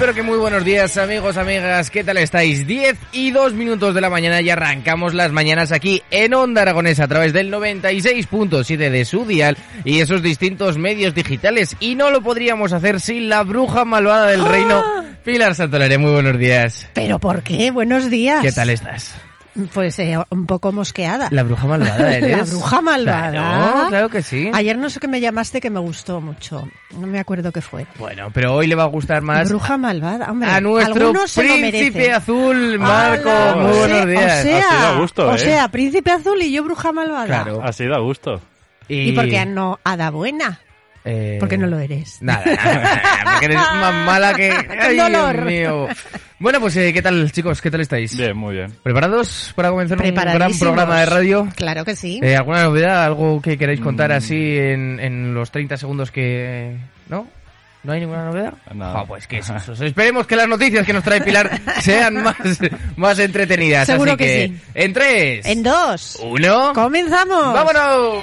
Pero que muy buenos días amigos, amigas, ¿qué tal estáis? 10 y 2 minutos de la mañana y arrancamos las mañanas aquí en Onda Aragonesa a través del 96.7 de su dial y esos distintos medios digitales y no lo podríamos hacer sin la bruja malvada del reino, Pilar Santolare, muy buenos días. ¿Pero por qué? Buenos días. ¿Qué tal estás? Pues eh, un poco mosqueada. La bruja malvada eres. La bruja malvada. Claro, claro que sí. Ayer no sé qué me llamaste que me gustó mucho. No me acuerdo qué fue. Bueno, pero hoy le va a gustar más Bruja malvada, hombre. a nuestro algunos se lo príncipe azul, Marco. ¡Hala! Muy O buenos sea- días. O sea, Así da gusto, o ¿eh? sea, príncipe azul y yo bruja malvada. Claro. Así da gusto. ¿Y por qué no hada buena? Eh, Porque no lo eres. Nada, porque eres más mala que... ¡Ay, dolor! Dios mío! Bueno, pues, eh, ¿qué tal, chicos? ¿Qué tal estáis? Bien, muy bien. ¿Preparados para comenzar un gran programa de radio? Claro que sí. Eh, ¿Alguna novedad? ¿Algo que queráis contar así en, en los 30 segundos que... ¿No? ¿No hay ninguna novedad? Nada. Ah, pues que es eso. Esperemos que las noticias que nos trae Pilar sean más, más entretenidas. Seguro Así que que, sí. en 3, En dos. 1... ¡Comenzamos! ¡Vámonos!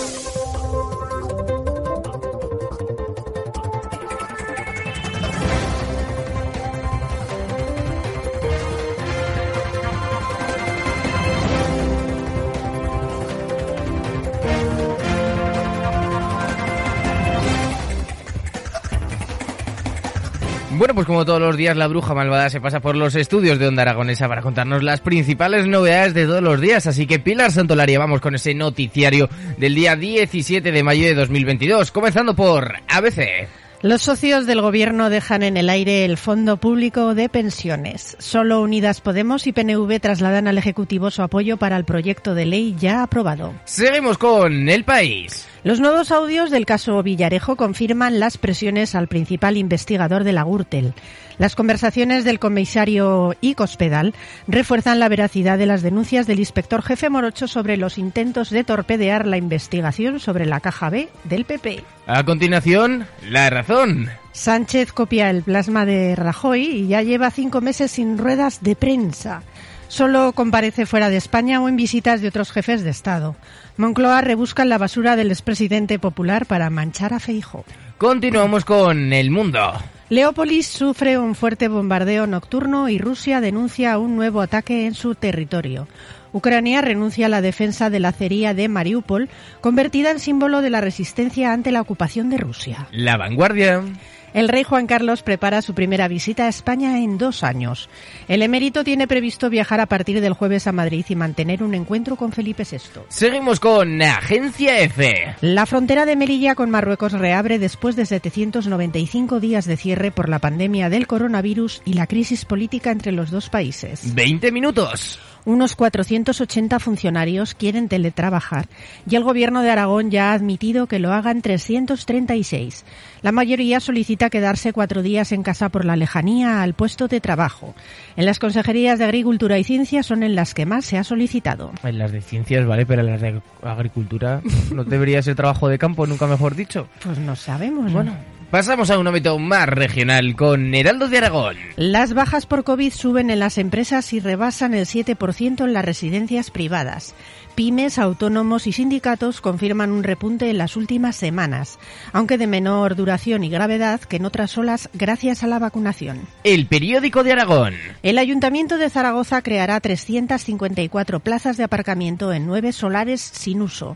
Bueno, pues como todos los días, la bruja malvada se pasa por los estudios de Onda Aragonesa para contarnos las principales novedades de todos los días. Así que Pilar Santolaria, vamos con ese noticiario del día 17 de mayo de 2022, comenzando por ABC. Los socios del gobierno dejan en el aire el Fondo Público de Pensiones. Solo Unidas Podemos y PNV trasladan al Ejecutivo su apoyo para el proyecto de ley ya aprobado. Seguimos con El País. Los nuevos audios del caso Villarejo confirman las presiones al principal investigador de la Gürtel. Las conversaciones del comisario y Cospedal refuerzan la veracidad de las denuncias del inspector jefe Morocho sobre los intentos de torpedear la investigación sobre la caja B del PP. A continuación, La Razón. Sánchez copia el plasma de Rajoy y ya lleva cinco meses sin ruedas de prensa. Solo comparece fuera de España o en visitas de otros jefes de Estado. Moncloa rebusca en la basura del expresidente popular para manchar a Feijo. Continuamos con El Mundo. Leópolis sufre un fuerte bombardeo nocturno y Rusia denuncia un nuevo ataque en su territorio. Ucrania renuncia a la defensa de la acería de Mariupol, convertida en símbolo de la resistencia ante la ocupación de Rusia. La Vanguardia. El rey Juan Carlos prepara su primera visita a España en dos años. El emérito tiene previsto viajar a partir del jueves a Madrid y mantener un encuentro con Felipe VI. Seguimos con Agencia F. La frontera de Melilla con Marruecos reabre después de 795 días de cierre por la pandemia del coronavirus y la crisis política entre los dos países. 20 minutos. Unos 480 funcionarios quieren teletrabajar y el gobierno de Aragón ya ha admitido que lo hagan 336. La mayoría solicita quedarse cuatro días en casa por la lejanía al puesto de trabajo. En las consejerías de Agricultura y Ciencia son en las que más se ha solicitado. En las de ciencias, vale, pero en las de agricultura no debería ser trabajo de campo, nunca mejor dicho. Pues no sabemos. Bueno, pasamos a un ámbito más regional con Heraldo de Aragón. Las bajas por COVID suben en las empresas y rebasan el 7% en las residencias privadas. Pymes, autónomos y sindicatos confirman un repunte en las últimas semanas, aunque de menor duración y gravedad que en otras olas gracias a la vacunación. El periódico de Aragón. El Ayuntamiento de Zaragoza creará 354 plazas de aparcamiento en nueve solares sin uso.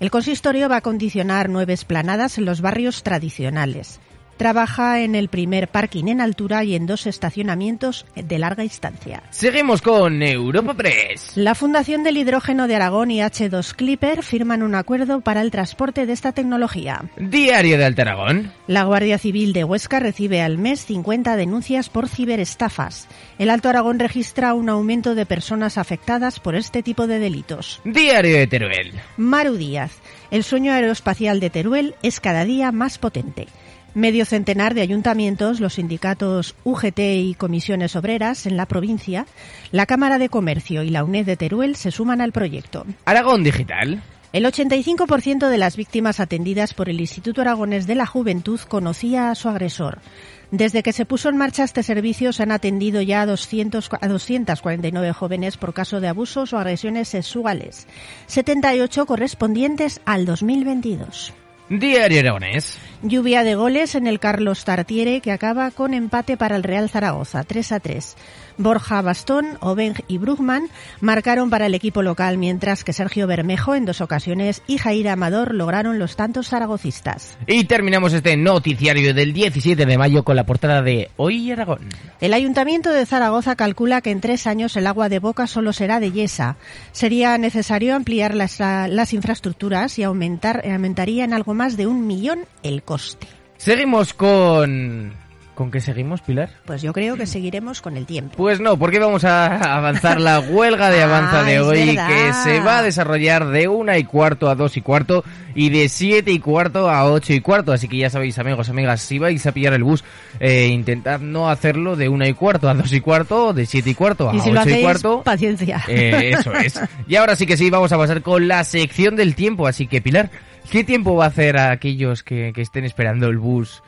El consistorio va a condicionar nueve esplanadas en los barrios tradicionales. Trabaja en el primer parking en altura y en dos estacionamientos de larga distancia. Seguimos con Europa Press. La Fundación del Hidrógeno de Aragón y H2 Clipper firman un acuerdo para el transporte de esta tecnología. Diario de Alta Aragón. La Guardia Civil de Huesca recibe al mes 50 denuncias por ciberestafas. El Alto Aragón registra un aumento de personas afectadas por este tipo de delitos. Diario de Teruel. Maru Díaz. El sueño aeroespacial de Teruel es cada día más potente. Medio centenar de ayuntamientos, los sindicatos UGT y comisiones obreras en la provincia, la Cámara de Comercio y la UNED de Teruel se suman al proyecto. Aragón Digital. El 85% de las víctimas atendidas por el Instituto Aragonés de la Juventud conocía a su agresor. Desde que se puso en marcha este servicio se han atendido ya a, 200, a 249 jóvenes por caso de abusos o agresiones sexuales, 78 correspondientes al 2022. Diario Aragonés. Lluvia de goles en el Carlos Tartiere que acaba con empate para el Real Zaragoza, 3 a 3. Borja Bastón, Obeng y Brugman marcaron para el equipo local, mientras que Sergio Bermejo en dos ocasiones y Jair Amador lograron los tantos zaragocistas. Y terminamos este noticiario del 17 de mayo con la portada de Hoy Aragón. El Ayuntamiento de Zaragoza calcula que en tres años el agua de boca solo será de yesa. Sería necesario ampliar las, las infraestructuras y aumentar, aumentaría en algo más de un millón el coste. Seguimos con ¿Con qué seguimos, Pilar? Pues yo creo que seguiremos con el tiempo. Pues no, porque vamos a avanzar la huelga de avanza Ah, de es hoy que se va a desarrollar de una y cuarto a dos y cuarto y de siete y cuarto a ocho y cuarto. Así que ya sabéis, amigos, amigas, si vais a pillar el bus, eh, intentad no hacerlo de una y cuarto a dos y cuarto, de siete y cuarto a Y si lo ocho y cuarto. paciencia. Eh, eso es. Y ahora sí que sí, vamos a pasar con la sección del tiempo. Así que, Pilar, ¿qué tiempo va a hacer a aquellos que, que estén esperando el bus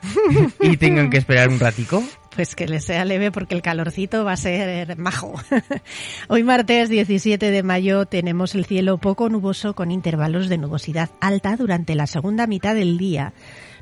y tengan que esperar un ratico? Pues que le sea leve porque el calorcito va a ser majo. Hoy martes 17 de mayo tenemos el cielo poco nuboso con intervalos de nubosidad alta durante la segunda mitad del día.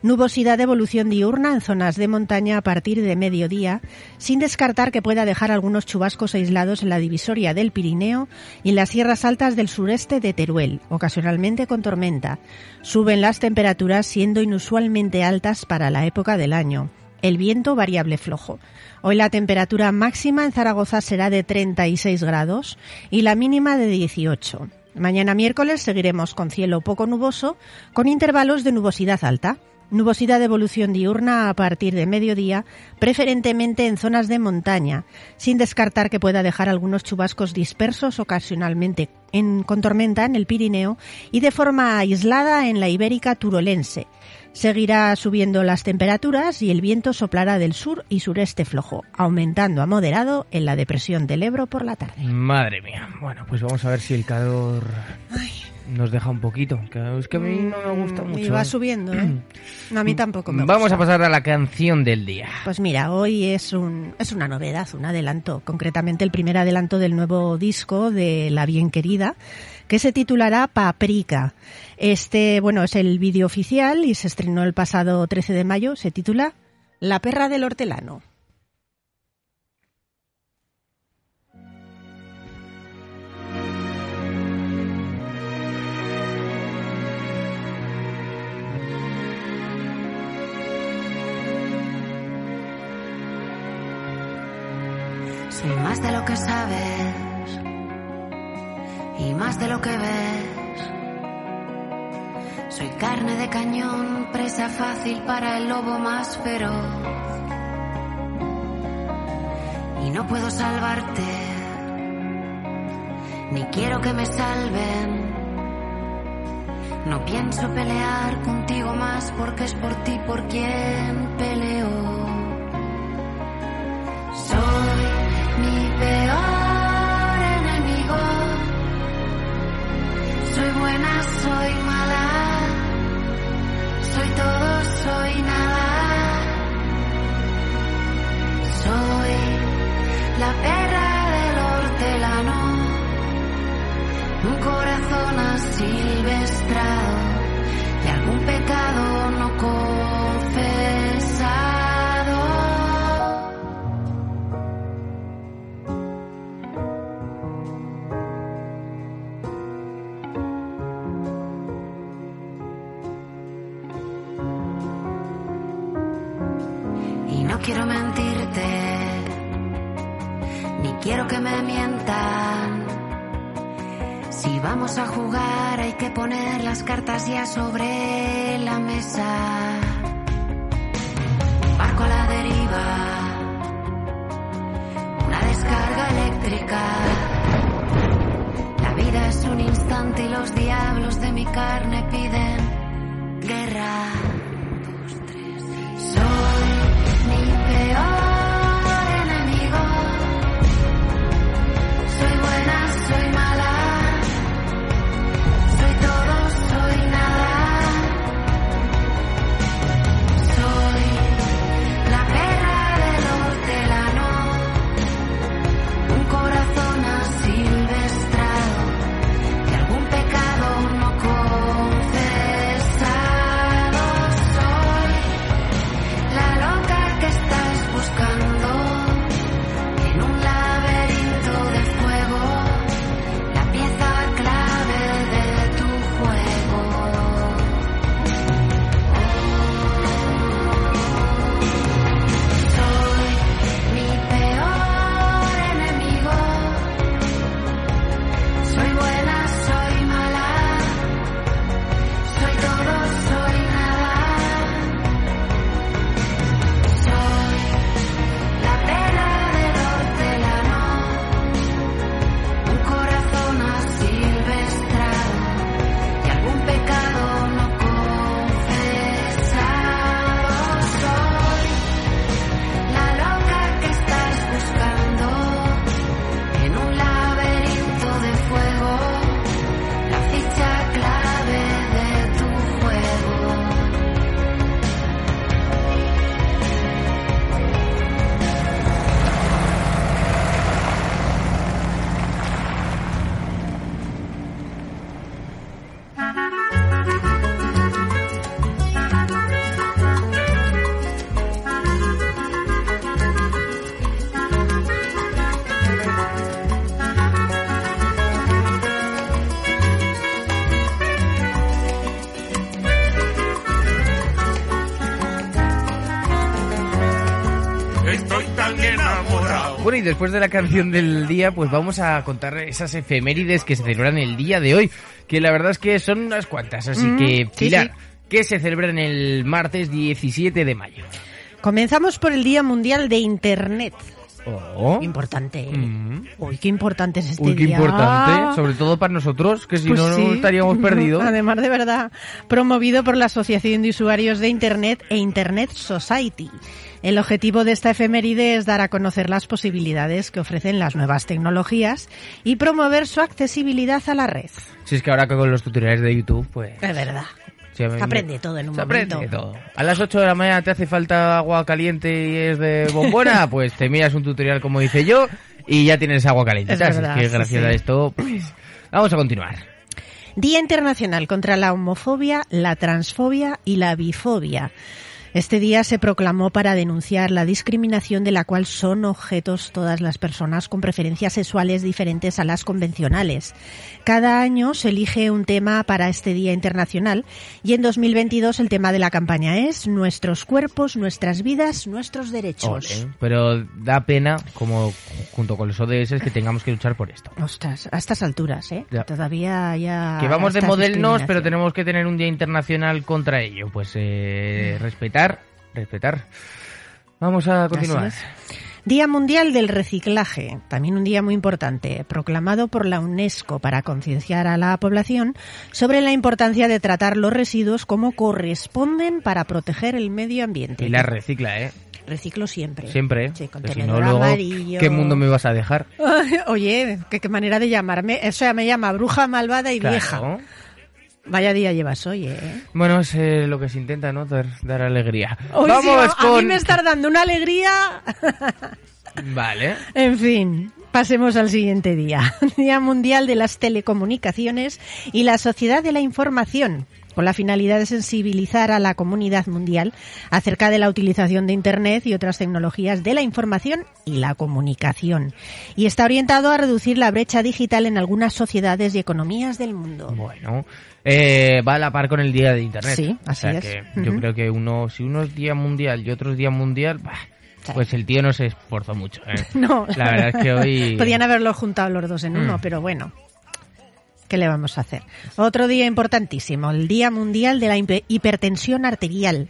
Nubosidad de evolución diurna en zonas de montaña a partir de mediodía, sin descartar que pueda dejar algunos chubascos aislados en la divisoria del Pirineo y en las sierras altas del sureste de Teruel, ocasionalmente con tormenta. Suben las temperaturas siendo inusualmente altas para la época del año. El viento variable flojo. Hoy la temperatura máxima en Zaragoza será de 36 grados y la mínima de 18. Mañana miércoles seguiremos con cielo poco nuboso, con intervalos de nubosidad alta. Nubosidad de evolución diurna a partir de mediodía, preferentemente en zonas de montaña, sin descartar que pueda dejar algunos chubascos dispersos ocasionalmente en, con tormenta en el Pirineo y de forma aislada en la ibérica turolense. Seguirá subiendo las temperaturas y el viento soplará del sur y sureste flojo, aumentando a moderado en la depresión del Ebro por la tarde. Madre mía. Bueno, pues vamos a ver si el calor nos deja un poquito. que Es que a mí no me gusta Mm, mucho. Y va subiendo, ¿eh? No, a mí tampoco me Vamos gusta. a pasar a la canción del día. Pues mira, hoy es un es una novedad, un adelanto, concretamente el primer adelanto del nuevo disco de La Bien Querida, que se titulará Paprika. Este, bueno, es el vídeo oficial y se estrenó el pasado 13 de mayo, se titula La perra del hortelano. Más de lo que sabes y más de lo que ves. Soy carne de cañón, presa fácil para el lobo más feroz. Y no puedo salvarte, ni quiero que me salven. No pienso pelear contigo más porque es por ti por quien peleo. Si vamos a jugar hay que poner las cartas ya sobre la mesa. Barco a la deriva, una descarga eléctrica. La vida es un instante y los diablos de mi carne piden guerra. Dos, tres. Bueno, y después de la canción del día, pues vamos a contar esas efemérides que se celebran el día de hoy, que la verdad es que son unas cuantas, así Mm, que, sí, Pilar, sí. que se celebran el martes 17 de mayo. Comenzamos por el Día Mundial de Internet. Oh. Importante. Mm. Uy, qué importante es este Uy, qué día. importante, sobre todo para nosotros, que si Pues no, estaríamos perdidos. Además, de verdad, promovido por la Asociación de Usuarios de Internet e Internet Society. El objetivo de esta efeméride es dar a conocer las posibilidades que ofrecen las nuevas tecnologías y promover su accesibilidad a la red. Si es que ahora con los tutoriales de YouTube, pues... Es verdad. Sí, Se aprende todo en un se momento. aprende todo. A las 8 de la mañana te hace falta agua caliente y es de bombona, pues te miras un tutorial como dice yo y ya tienes agua caliente. Es verdad, que sí, gracias sí. a esto, pues vamos a continuar. Día Internacional contra la homofobia, la transfobia y la bifobia. Este día se proclamó para denunciar la discriminación de la cual son objetos todas las personas con preferencias sexuales diferentes a las convencionales. Cada año se elige un tema para este Día Internacional y en 2022 el tema de la campaña es Nuestros cuerpos, nuestras vidas, nuestros derechos. Pero da pena, como junto con los ODS, que tengamos que luchar por esto. Ostras, a estas alturas, ¿eh? Ya. Todavía ya... Que vamos de modernos, pero tenemos que tener un día internacional contra ello. Pues eh, respetar, respetar. Vamos a continuar. Día Mundial del Reciclaje, también un día muy importante, proclamado por la UNESCO para concienciar a la población sobre la importancia de tratar los residuos como corresponden para proteger el medio ambiente. Y la recicla, ¿eh? Reciclo siempre. Siempre. ¿eh? Sí, Pero si no, amarillo. ¿qué mundo me vas a dejar? Oye, qué, qué manera de llamarme. O sea, me llama bruja malvada y Claro. vieja. Vaya día llevas hoy, ¿eh? Bueno, es eh, lo que se intenta, ¿no? Dar, dar alegría. Hoy sí, Vamos a con... mí me estás dando una alegría. Vale. En fin, pasemos al siguiente día. Día Mundial de las Telecomunicaciones y la Sociedad de la Información, con la finalidad de sensibilizar a la comunidad mundial acerca de la utilización de Internet y otras tecnologías de la información y la comunicación. Y está orientado a reducir la brecha digital en algunas sociedades y economías del mundo. Bueno, eh, va a la par con el día de Internet. Sí, O así sea es. que yo creo que uno, si uno es día mundial y otro es día mundial, bah, pues el tío no se esforzó mucho. ¿eh? No, La verdad es que hoy... Podían haberlo juntado los dos en uno, Mm. pero bueno. ¿Qué le vamos a hacer? Otro día importantísimo, el Día Mundial de la Hipe- Hipertensión Arterial.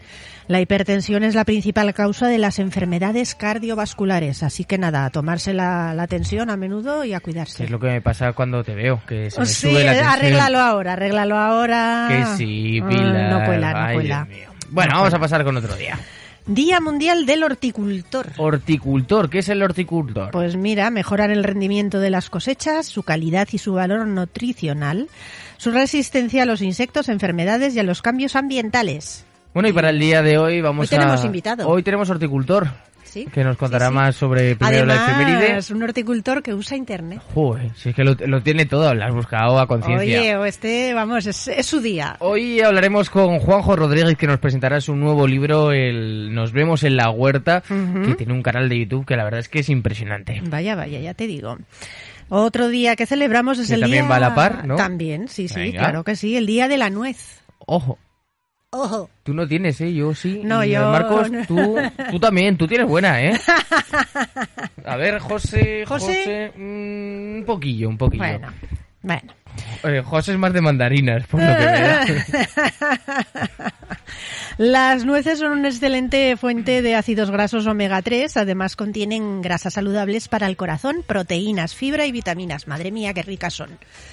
La hipertensión es la principal causa de las enfermedades cardiovasculares, así que nada, a tomarse la, la tensión a menudo y a cuidarse. Es lo que me pasa cuando te veo, que se Oh, me sí, sube la tensión. arréglalo ahora, arréglalo ahora. Que sí, Ah, no cuela, no Ay, cuela. Bueno, No vamos cuela. a pasar con otro día. Día Mundial del Horticultor. Horticultor, ¿qué es el horticultor? Pues mira, mejorar el rendimiento de las cosechas, su calidad y su valor nutricional, su resistencia a los insectos, enfermedades y a los cambios ambientales. Bueno, y para el día de hoy vamos Hoy a... tenemos invitado. Hoy tenemos horticultor, ¿Sí? que nos contará Sí, sí. más sobre primero la efeméride. Además, un horticultor que usa internet. Joder, si es que lo, lo tiene todo, lo has buscado a conciencia. Oye, o este, vamos, es, es su día. Hoy hablaremos con Juanjo Rodríguez que nos presentará su nuevo libro, el Nos vemos en la huerta, que tiene un canal de YouTube que la verdad es que es impresionante. Vaya, vaya, ya te digo. Otro día que celebramos es Que el también día... va a la par, ¿no? También, sí, sí, Venga. claro que sí, el día de la nuez. Ojo, Ojo. tú no tienes, ¿eh? Yo sí. No, Y, yo Marcos, no. tú, tú también, tú tienes buena, ¿eh? A ver, José, José. José, mm, un poquillo, un poquillo. Bueno, bueno. Eh, José es más de mandarinas, por lo que da. Las nueces son una excelente fuente de ácidos grasos omega 3, además contienen grasas saludables para el corazón, proteínas, fibra y vitaminas. Madre mía, qué ricas son.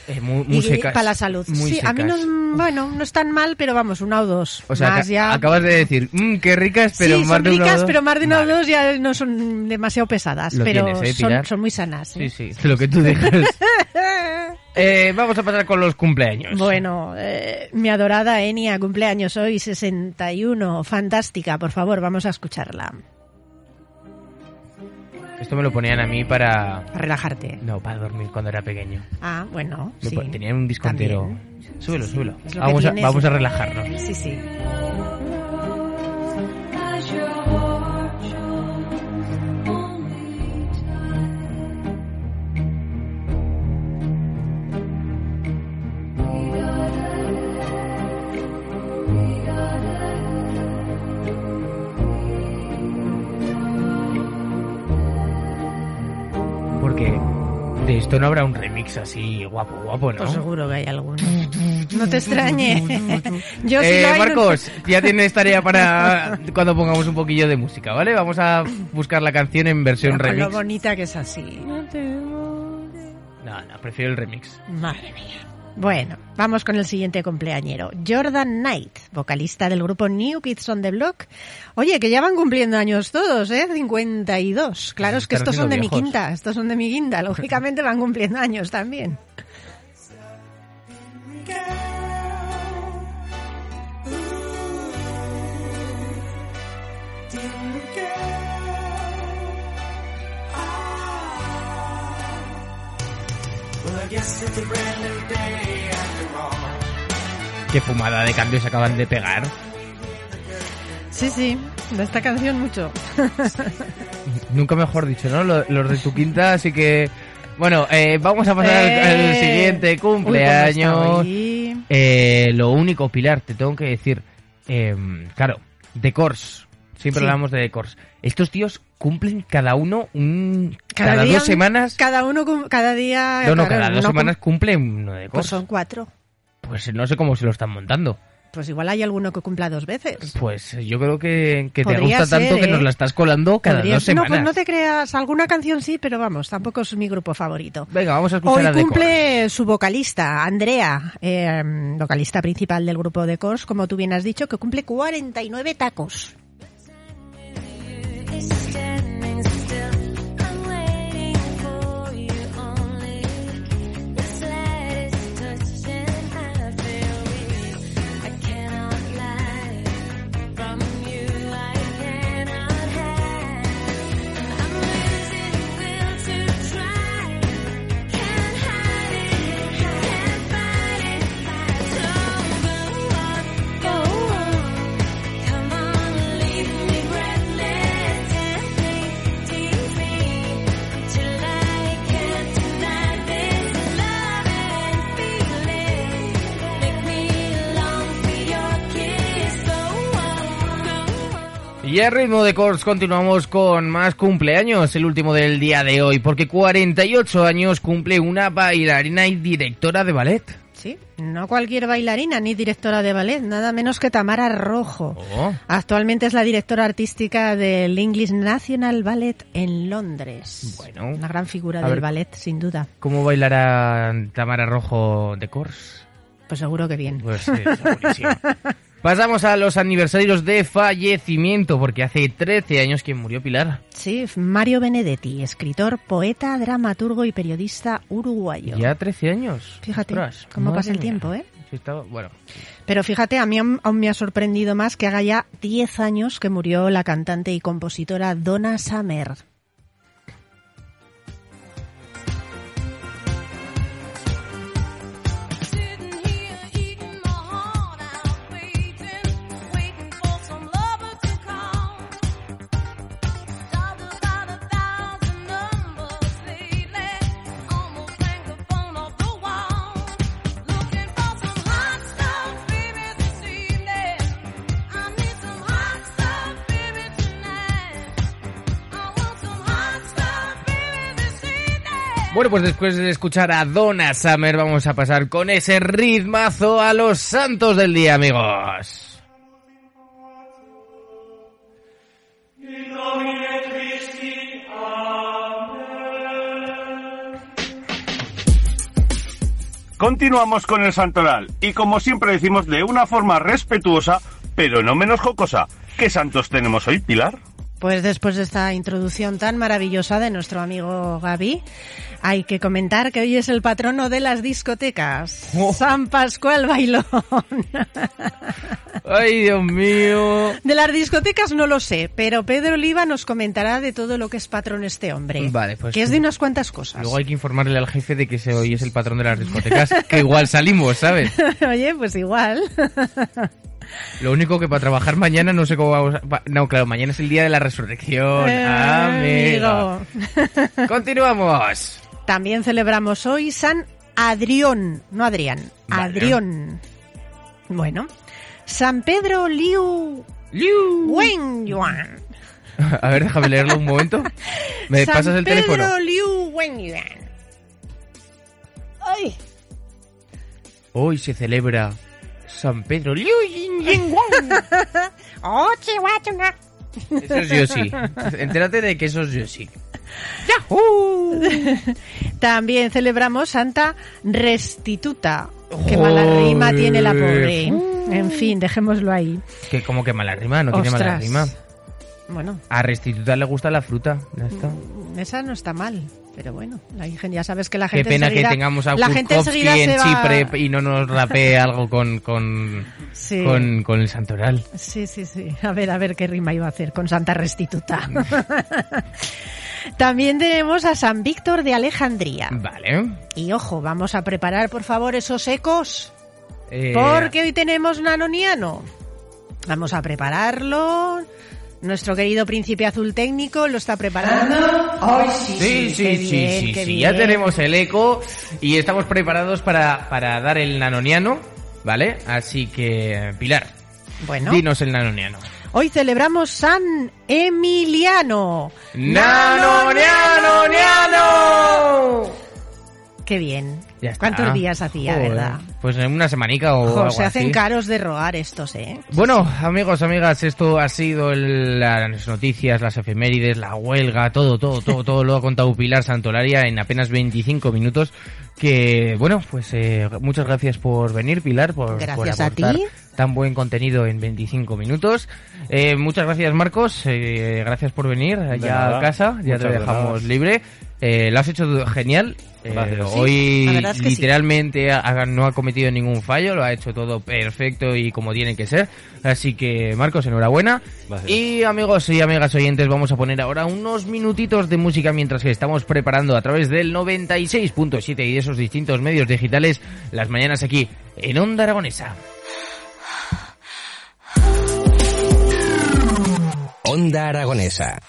Eh, muy, muy y secas. para la salud. Muy sí, a mí no, secas. bueno, no están mal, pero vamos, una o dos. O sea, más ya. acabas de decir, mmm, qué ricas, pero sí, más son de una o ricas, dos". pero más de una Vale. o dos ya no son demasiado pesadas, Lo pero tienes, ¿eh, son, son muy sanas. ¿eh? Sí, sí, lo que tú digas. Eh, vamos a pasar con los cumpleaños. Bueno, eh, mi adorada Enia, cumpleaños hoy, 61, fantástica, por favor, vamos a escucharla, Esto me lo ponían a mí para... para relajarte. No, para dormir cuando era pequeño. Ah, bueno, Me sí. Tenían un disco También. entero. Súbelo, súbelo. Vamos, a, vamos a relajarnos. Sí, sí. Esto no habrá un remix así guapo, guapo, ¿no? Pues seguro que hay alguno. No te extrañe. Yo sí Eh, lo no- Marcos, ya tienes tarea para cuando pongamos un poquillo de música, ¿vale? Vamos a buscar la canción en versión lo remix. bonita que es así. No, no, prefiero el remix. Madre mía. Bueno, vamos con el siguiente cumpleañero. Jordan Knight, vocalista del grupo New Kids on the Block. Oye, que ya van cumpliendo años todos, ¿eh? 52. Claro, es que estos son de mi quinta, estos son de mi quinta. Lógicamente van cumpliendo años también. Qué fumada de cambio se acaban de pegar. Sí, sí, de esta canción mucho. Nunca mejor dicho, ¿no? Lo- Los de tu quinta, así que... Bueno, eh, vamos a pasar al- al, Eh. siguiente cumpleaños. Eh, lo único, Pilar, te tengo que decir, eh, claro, de Cors, siempre Sí. hablamos de Cors. Estos tíos cumplen cada uno un... Cada, día dos semanas... Cada uno, cada día... no, no, claro, cada dos uno cum- semanas cumplen uno de Pues Cors. son cuatro. Pues no sé cómo se lo están montando. Pues igual hay alguno que cumpla dos veces. Pues yo creo que, que te gusta tanto ser, que ¿eh? nos la estás colando cada Podría- dos semanas. No, pues no te creas, alguna canción sí, pero vamos, tampoco es mi grupo favorito. Venga, vamos a escuchar Hoy a The cumple su vocalista, Andrea, eh, vocalista principal del grupo de Cors, como tú bien has dicho, que cumple 49 tacos. wasted go on. Y a ritmo de Cors continuamos con más cumpleaños, el último del día de hoy, porque 48 años cumple una bailarina y directora de ballet. Sí, no cualquier bailarina ni directora de ballet, nada menos que Tamara Rojo. Oh. Actualmente es la directora artística del English National Ballet en Londres. Bueno. Una gran figura del ver. ballet, sin duda. ¿Cómo bailará Tamara Rojo de Cors? Pues seguro que bien. Pues sí, segurísimo. Pasamos a los aniversarios de fallecimiento, porque hace 13 años que murió Pilar. Sí, Mario Benedetti, escritor, poeta, dramaturgo y periodista uruguayo. Ya 13 años. Fíjate Ostras, cómo pasa el mía. tiempo, ¿eh? Sí, estaba- bueno, Pero fíjate, a mí aún aún me ha sorprendido más que haga ya 10 años que murió la cantante y compositora Donna Summer. Bueno, pues después de escuchar a Donna Summer, vamos a pasar con ese ritmazo a los santos del día, amigos. Continuamos con el santoral y como siempre decimos de una forma respetuosa, pero no menos jocosa. ¿Qué santos tenemos hoy, Pilar? Pues después de esta introducción tan maravillosa de nuestro amigo Gaby, hay que comentar que hoy es el patrono de las discotecas, Oh. San Pascual Bailón. Ay, Dios mío. De las discotecas no lo sé, pero Pedro Oliva nos comentará de todo lo que es patrón este hombre. Vale, pues- Que es de unas cuantas cosas. Luego hay que informarle al jefe de que ese hoy es el patrón de las discotecas, que igual salimos, ¿sabes? Oye, pues igual. Lo único que para trabajar mañana no sé cómo vamos a... No, claro, mañana es el día de la resurrección, Eh, amigo. amigo. Continuamos. También celebramos hoy San Adrión, no Adrián, Vale. Adrión. Bueno, San Pedro Liu Liu. Wenyuan. A ver, déjame leerlo un momento. ¿Me San pasas el Pedro teléfono? Liu Wenyuan. Ay, Hoy se celebra San Pedro Liu Yin Yin Wang. oh. Eso es Yoshi. Entérate de que eso es Yoshi. También celebramos Santa Restituta. Qué mala rima tiene la pobre. En fin, dejémoslo ahí. Que como que mala rima, no tiene mala Ostras. rima. Bueno, A Restituta le gusta la fruta. Ya está. esa no está mal. Pero bueno, la gente, ya sabes que la Qué gente pena enseguida- que tengamos a la gente en va- Chipre y no nos rapee algo con, con, Sí. con, con el santoral. Sí, sí, sí. A ver, a ver qué rima iba a hacer con Santa Restituta. También tenemos a San Víctor de Alejandría. Vale. Y ojo, vamos a preparar por favor esos ecos, Eh, porque hoy tenemos nanoniano. Vamos a prepararlo. Nuestro querido príncipe azul técnico lo está preparando. ¡Ay, sí! Sí, sí, qué sí, bien, sí, qué sí. bien. Ya tenemos el eco y estamos preparados para, para dar el nanoniano, ¿vale? Así que, Pilar, Bueno, dinos el nanoniano. hoy celebramos San Emiliano. ¡Nanoniano, niano! ¡Qué bien! Ya está. ¿Cuántos días hacía, Joder. verdad? Pues en una semanica o Ojo, algo se hacen así. caros de rogar estos, ¿eh? Bueno, amigos, amigas, esto ha sido el- las noticias, las efemérides, la huelga, todo, todo, todo, todo lo ha contado Pilar Santolaria en apenas 25 minutos. Que, bueno, pues eh, muchas gracias por venir, Pilar, por, por Gracias a ti. Tan buen contenido en 25 minutos. Eh, muchas gracias, Marcos, eh, gracias por venir allá a casa, ya Muchas te de dejamos libre. Eh, lo has hecho genial. Eh. Sí, hoy la verdad es que sí. literalmente ha- no ha cometido ningún fallo, lo ha hecho todo perfecto y como tiene que ser. Así que, Marcos, enhorabuena. Gracias. Y amigos y amigas oyentes, vamos a poner ahora unos minutitos de música mientras que estamos preparando a través del 96.7 y de esos distintos medios digitales las mañanas aquí en Onda Aragonesa. Onda Aragonesa.